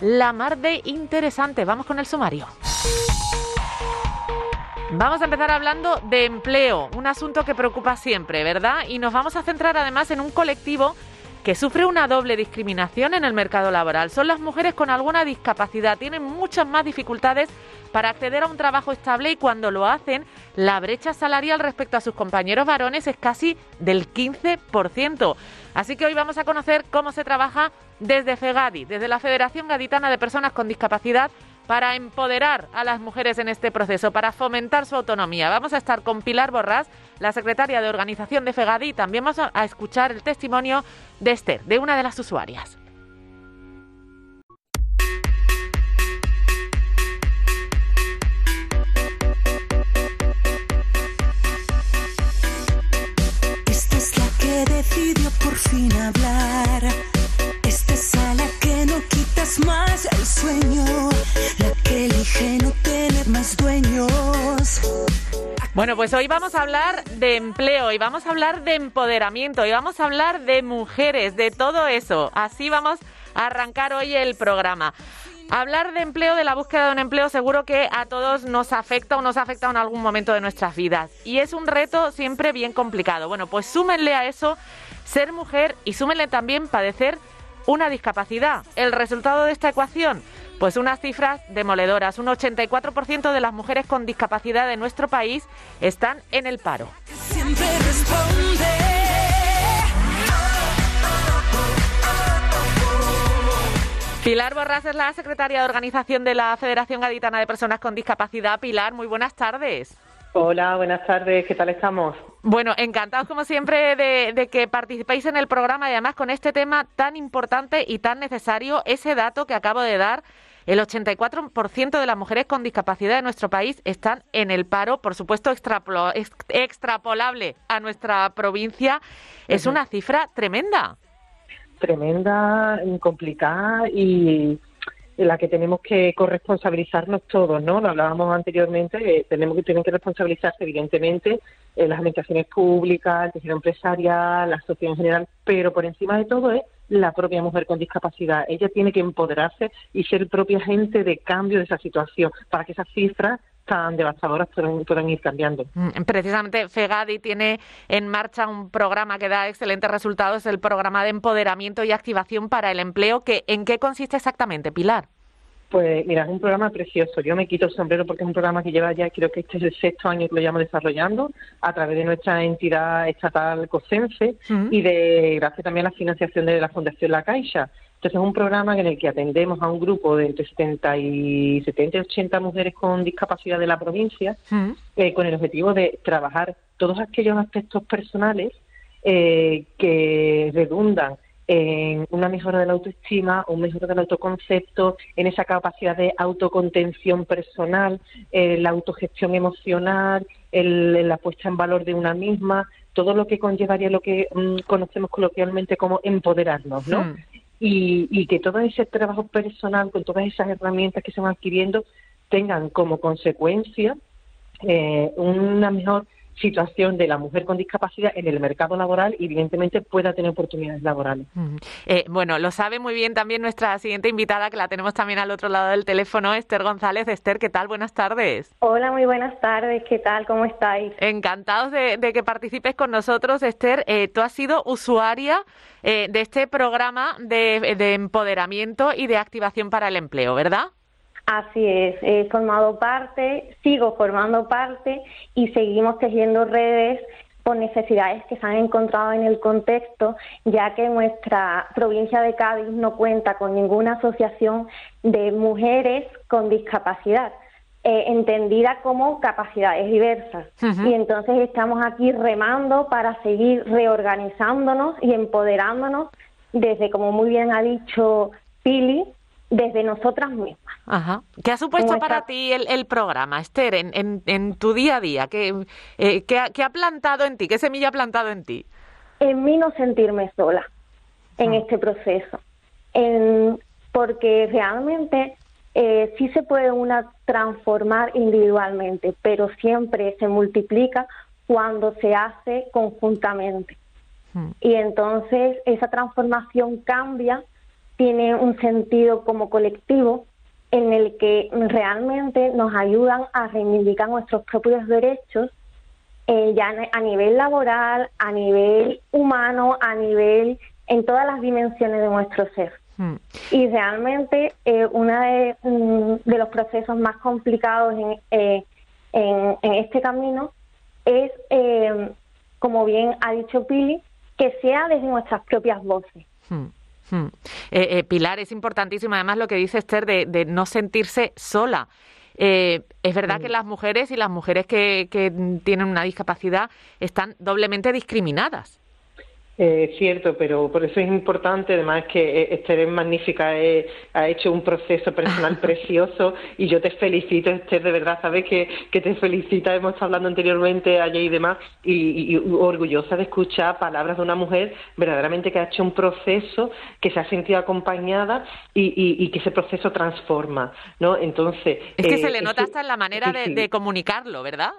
la mar de interesante. Vamos con el sumario. Vamos a empezar hablando de empleo, un asunto que preocupa siempre, ¿verdad? Y nos vamos a centrar además en un colectivo que sufre una doble discriminación en el mercado laboral. Son las mujeres con alguna discapacidad, tienen muchas más dificultades para acceder a un trabajo estable y cuando lo hacen, la brecha salarial respecto a sus compañeros varones es casi del 15%. Así que hoy vamos a conocer cómo se trabaja desde FEGADI, desde la Federación Gaditana de Personas con Discapacidad, para empoderar a las mujeres en este proceso, para fomentar su autonomía. Vamos a estar con Pilar Borrás, la secretaria de organización de FEGADI, y también vamos a escuchar el testimonio de Esther, de una de las usuarias. Bueno, pues hoy vamos a hablar de empleo y vamos a hablar de empoderamiento y vamos a hablar de mujeres, de todo eso. Así vamos a arrancar hoy el programa. Hablar de empleo, de la búsqueda de un empleo, seguro que a todos nos afecta o nos ha afectado en algún momento de nuestras vidas. Y es un reto siempre bien complicado. Bueno, pues súmenle a eso ser mujer y súmenle también padecer una discapacidad. El resultado de esta ecuación, pues unas cifras demoledoras. Un 84% de las mujeres con discapacidad de nuestro país están en el paro. Pilar Borrás es la secretaria de organización de la Federación Gaditana de Personas con Discapacidad. Pilar, muy buenas tardes. Hola, buenas tardes, ¿qué tal estamos? Bueno, encantados como siempre de, de que participéis en el programa y además con este tema tan importante y tan necesario, ese dato que acabo de dar, el 84% de las mujeres con discapacidad de nuestro país están en el paro, por supuesto extrapolable a nuestra provincia, es una cifra tremenda. Tremenda, complicada y en la que tenemos que corresponsabilizarnos todos, ¿no? Lo hablábamos anteriormente, eh, tenemos que tienen que responsabilizarse evidentemente eh, las administraciones públicas, el tejido empresarial, la sociedad en general, pero por encima de todo es la propia mujer con discapacidad. Ella tiene que empoderarse y ser propia agente de cambio de esa situación para que esas cifras tan devastadoras puedan, puedan ir cambiando. Mm, Precisamente FEGADI tiene en marcha un programa que da excelentes resultados, el programa de empoderamiento y activación para el empleo. Que, ¿En qué consiste exactamente, Pilar? Pues mira, es un programa precioso. Yo me quito el sombrero porque es un programa que lleva ya, creo que este es el sexto año que lo llevamos desarrollando a través de nuestra entidad estatal COSENSE y de gracias también a la financiación de la Fundación La Caixa. Entonces es un programa en el que atendemos a un grupo de entre 70 y 70 y 80 mujeres con discapacidad de la provincia eh, con el objetivo de trabajar todos aquellos aspectos personales eh, que redundan en una mejora de la autoestima, un mejora del autoconcepto, en esa capacidad de autocontención personal, eh, la autogestión emocional, el- la puesta en valor de una misma, todo lo que conllevaría lo que mm, conocemos coloquialmente como empoderarnos, ¿no? Mm. y, y que todo ese trabajo personal con todas esas herramientas que se van adquiriendo tengan como consecuencia eh, una mejor situación de la mujer con discapacidad en el mercado laboral y evidentemente pueda tener oportunidades laborales. Mm. Eh, bueno, lo sabe muy bien también nuestra siguiente invitada, que la tenemos también al otro lado del teléfono, Esther González. Esther, ¿qué tal? Buenas tardes. Hola, muy buenas tardes. ¿Qué tal? ¿Cómo estáis? Encantados de, de que participes con nosotros, Esther. Eh, tú has sido usuaria eh, de este programa de, de empoderamiento y de activación para el empleo, ¿verdad? Así es, he formado parte, sigo formando parte y seguimos tejiendo redes por necesidades que se han encontrado en el contexto, ya que nuestra provincia de Cádiz no cuenta con ninguna asociación de mujeres con discapacidad. eh, entendida como capacidades diversas. Y entonces estamos aquí remando para seguir reorganizándonos y empoderándonos desde, como muy bien ha dicho Pili, desde nosotras mismas. Ajá. ¿Qué ha supuesto ¿Cómo para ti el, el programa, Esther, en, en, en tu día a día? ¿Qué, eh, qué ha, qué ha plantado en ti? ¿Qué semilla ha plantado en ti? en mí no sentirme sola en Ah. este proceso, En- porque realmente eh, sí se puede una transformar individualmente, pero siempre se multiplica cuando se hace conjuntamente. Mm. Y entonces esa transformación cambia tiene un sentido como colectivo en el que realmente nos ayudan a reivindicar nuestros propios derechos eh, ya a nivel laboral, a nivel humano, a nivel en todas las dimensiones de nuestro ser. Hmm. Y realmente eh, uno de, mm, de, los procesos más complicados en, eh, en, este camino es, eh, como bien ha dicho Pili, que sea desde nuestras propias voces. Hmm. Hmm. Pilar, es importantísimo además lo que dice Esther de, de no sentirse sola. Eh, es verdad que las mujeres y las mujeres que, que tienen una discapacidad están doblemente discriminadas. Eh, cierto, pero por eso es importante, además que eh, Esther es magnífica, eh, ha hecho un proceso personal precioso y yo te felicito, Esther, de verdad, sabes que, que te felicita, hemos estado hablando anteriormente ayer y demás, y, orgullosa de escuchar palabras de una mujer verdaderamente que ha hecho un proceso, que se ha sentido acompañada y, que ese proceso transforma, ¿no? Entonces... Es que se le nota hasta en la manera de, comunicarlo, ¿verdad?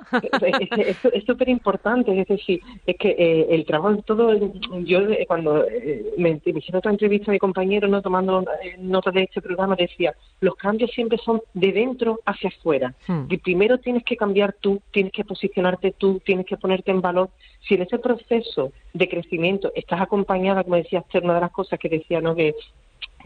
Es súper importante, es decir, es que el trabajo, todo yo eh, cuando eh, me, hicieron otra entrevista a mi compañero, no tomando eh, notas de este programa, decía, los cambios siempre son de dentro hacia afuera. Hmm. Y primero tienes que cambiar tú, tienes que posicionarte tú, tienes que ponerte en valor. Si en ese proceso de crecimiento estás acompañada, como decía Esther, una de las cosas que decía, ¿no? que,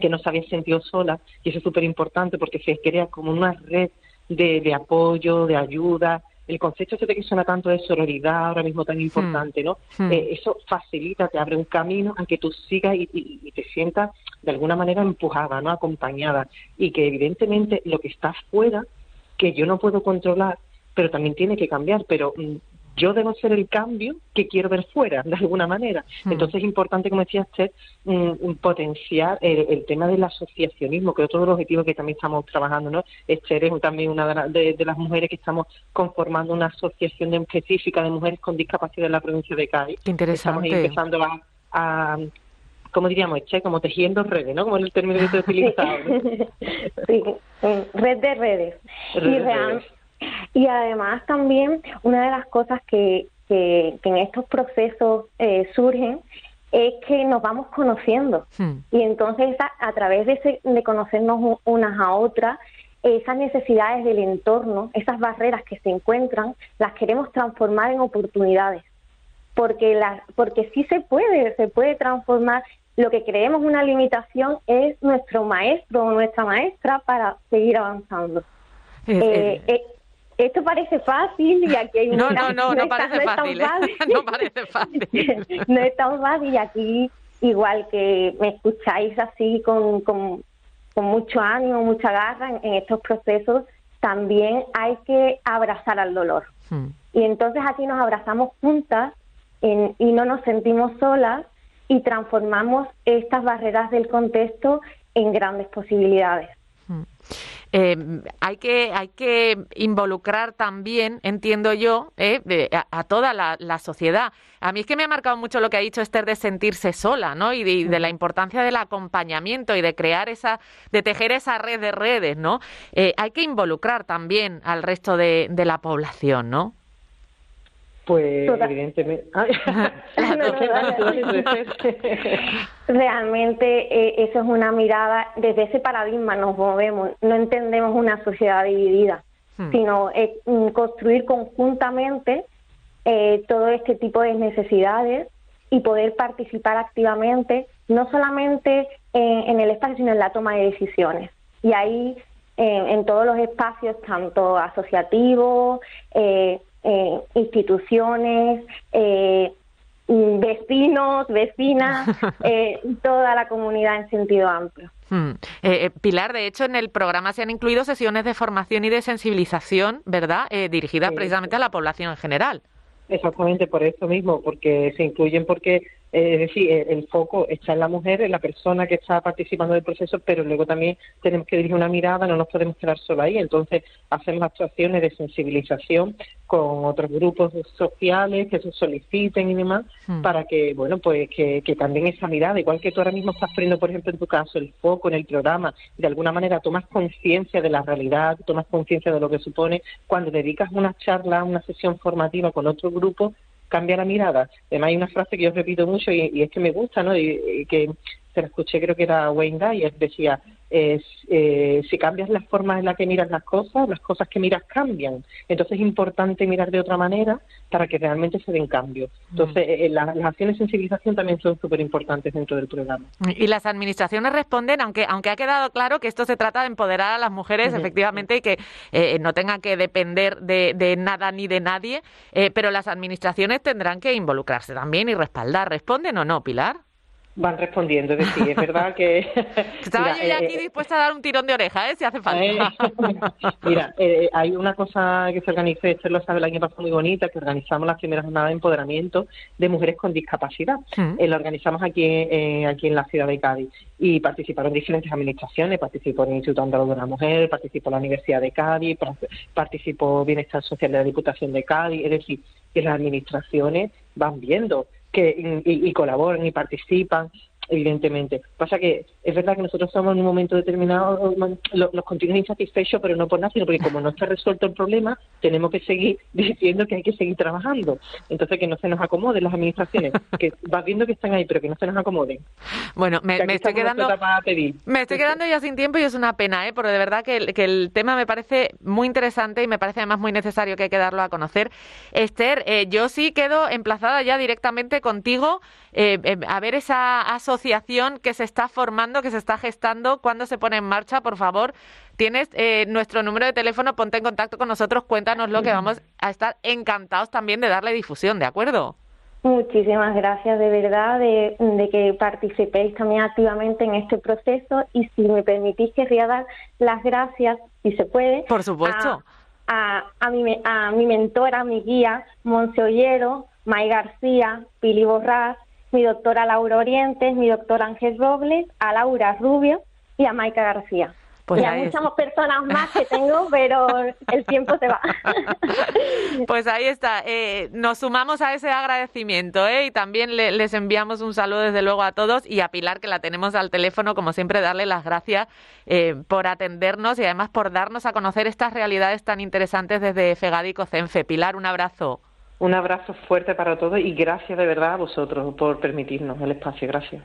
que no se había sentido sola, y eso es súper importante porque se crea como una red de, de apoyo, de ayuda, el concepto ese de que suena tanto de sororidad ahora mismo tan importante, ¿no? Hmm. Hmm. Eh, eso facilita, te abre un camino a que tú sigas y, te sientas de alguna manera empujada, ¿no? Acompañada. Y que evidentemente lo que está fuera, que yo no puedo controlar, pero también tiene que cambiar, pero mm, yo debo ser el cambio que quiero ver fuera, de alguna manera. Hmm. Entonces es importante, como decía usted, potenciar el, tema del asociacionismo, que es otro de los objetivos que también estamos trabajando. ¿no? Esther es también una de, las mujeres que estamos conformando una asociación específica de mujeres con discapacidad en la provincia de Cádiz. Qué interesante. Estamos empezando a, a como diríamos, che, como tejiendo redes, ¿no? Como el término que se utilizado. sí, red de redes. y redes. Y además también una de las cosas que, que, en estos procesos eh, surgen es que nos vamos conociendo. Hmm. Y entonces a, través de, de conocernos unas a otras, esas necesidades del entorno, esas barreras que se encuentran, las queremos transformar en oportunidades. Porque, la, porque sí se puede, se puede transformar. Lo que creemos una limitación es nuestro maestro o nuestra maestra para seguir avanzando. Eh, eh, esto parece fácil y aquí hay No, no, no, no, parece fácil, ¿eh? no parece fácil. no es tan fácil y aquí, igual que me escucháis así con, con, mucho ánimo, mucha garra en, estos procesos, también hay que abrazar al dolor. Hmm. Y entonces aquí nos abrazamos juntas y no nos sentimos solas y transformamos estas barreras del contexto en grandes posibilidades. Hmm. Eh, hay, que, hay que involucrar también, entiendo yo, eh, a, toda la, sociedad. A mí es que me ha marcado mucho lo que ha dicho Esther de sentirse sola, ¿no? Y de, la importancia del acompañamiento y de crear esa, de tejer esa red de redes, ¿no? Eh, hay que involucrar también al resto de, de la población, ¿no? Pues evidentemente. Realmente eh, eso es una mirada, desde ese paradigma nos movemos, no entendemos una sociedad dividida, hmm. sino eh, mm, construir conjuntamente eh, todo este tipo de necesidades y poder participar activamente, no solamente en, el espacio, sino en la toma de decisiones. Y ahí, en todos los espacios, tanto asociativos, eh, eh, instituciones, eh, vecinos, vecinas, eh, toda la comunidad en sentido amplio. Hmm. Pilar, de hecho, en el programa se han incluido sesiones de formación y de sensibilización, ¿verdad? dirigidas precisamente a la población en general. Exactamente por eso mismo, porque se incluyen porque es decir, el, foco está en la mujer, en la persona que está participando del proceso, pero luego también tenemos que dirigir una mirada, no nos podemos quedar solo ahí. Entonces, hacemos actuaciones de sensibilización con otros grupos sociales que se soliciten y demás, hmm. para que, bueno, pues que, también esa mirada, igual que tú ahora mismo estás poniendo, por ejemplo, en tu caso, el foco en el programa, de alguna manera tomas conciencia de la realidad, tomas conciencia de lo que supone, cuando dedicas una charla, una sesión formativa con otro grupo, cambia la mirada. Además hay una frase que yo repito mucho y, es que me gusta, ¿no? Y, que se la escuché, creo que era Wayne Dyer, decía, es, eh, si cambias las formas en las que miras las cosas, las cosas que miras cambian. Entonces es importante mirar de otra manera para que realmente se den cambios. Entonces eh, las acciones de sensibilización también son súper importantes dentro del programa. Y las administraciones responden, aunque aunque ha quedado claro que esto se trata de empoderar a las mujeres, efectivamente, y que eh, no tengan que depender de, de, nada ni de nadie, pero las administraciones tendrán que involucrarse también y respaldar. ¿Responden o no, Pilar? Van respondiendo. Es decir, es verdad que... Estaba yo ya aquí eh, dispuesta a dar un tirón de oreja, ¿eh? Si hace falta. Eh, mira, eh, hay una cosa que se organizó, esto lo sabe el año pasado muy bonita, que organizamos la primera jornada de empoderamiento de mujeres con discapacidad. Lo organizamos aquí, aquí en la ciudad de Cádiz y participaron diferentes administraciones, participó el Instituto Andaluz de la Mujer, participó la Universidad de Cádiz, participó Bienestar Social de la Diputación de Cádiz, es decir, que las administraciones van viendo que y, colaboran y participan evidentemente. Pasa que es verdad que nosotros estamos en un momento determinado, nos continúan insatisfechos, pero no por nada, sino porque como no está resuelto el problema, tenemos que seguir diciendo que hay que seguir trabajando. Entonces, que no se nos acomoden las administraciones, que vas viendo que están ahí, pero que no se nos acomoden. Bueno, me, estoy quedando me estoy quedando ya sin tiempo y es una pena, ¿eh? porque de verdad que el, que el tema me parece muy interesante y me parece además muy necesario que hay que darlo a conocer. Esther, eh, yo sí quedo emplazada ya directamente contigo eh, eh, a ver esa asociación que se está formando, que se está gestando, cuando se pone en marcha, por favor. Tienes eh, nuestro número de teléfono, ponte en contacto con nosotros, cuéntanoslo, que vamos a estar encantados también de darle difusión, ¿de acuerdo? Muchísimas gracias de verdad de, que participéis también activamente en este proceso y si me permitís querría dar las gracias, si se puede. Por supuesto. A, a, mi, a mi mentora, mi guía, Monse Ollero, May García, Pili Borrás, mi doctora Laura Orientes, mi doctor Ángel Robles, a Laura Rubio y a Maika García. Pues y hay muchas personas más que tengo, pero el tiempo se va. Pues ahí está. Eh, nos sumamos a ese agradecimiento ¿eh? y también les enviamos un saludo desde luego a todos y a Pilar, que la tenemos al teléfono, como siempre, darle las gracias eh, por atendernos y además por darnos a conocer estas realidades tan interesantes desde Fegadico Cenfe. Pilar, un abrazo. Un abrazo fuerte para todos y gracias de verdad a vosotros por permitirnos el espacio. Gracias.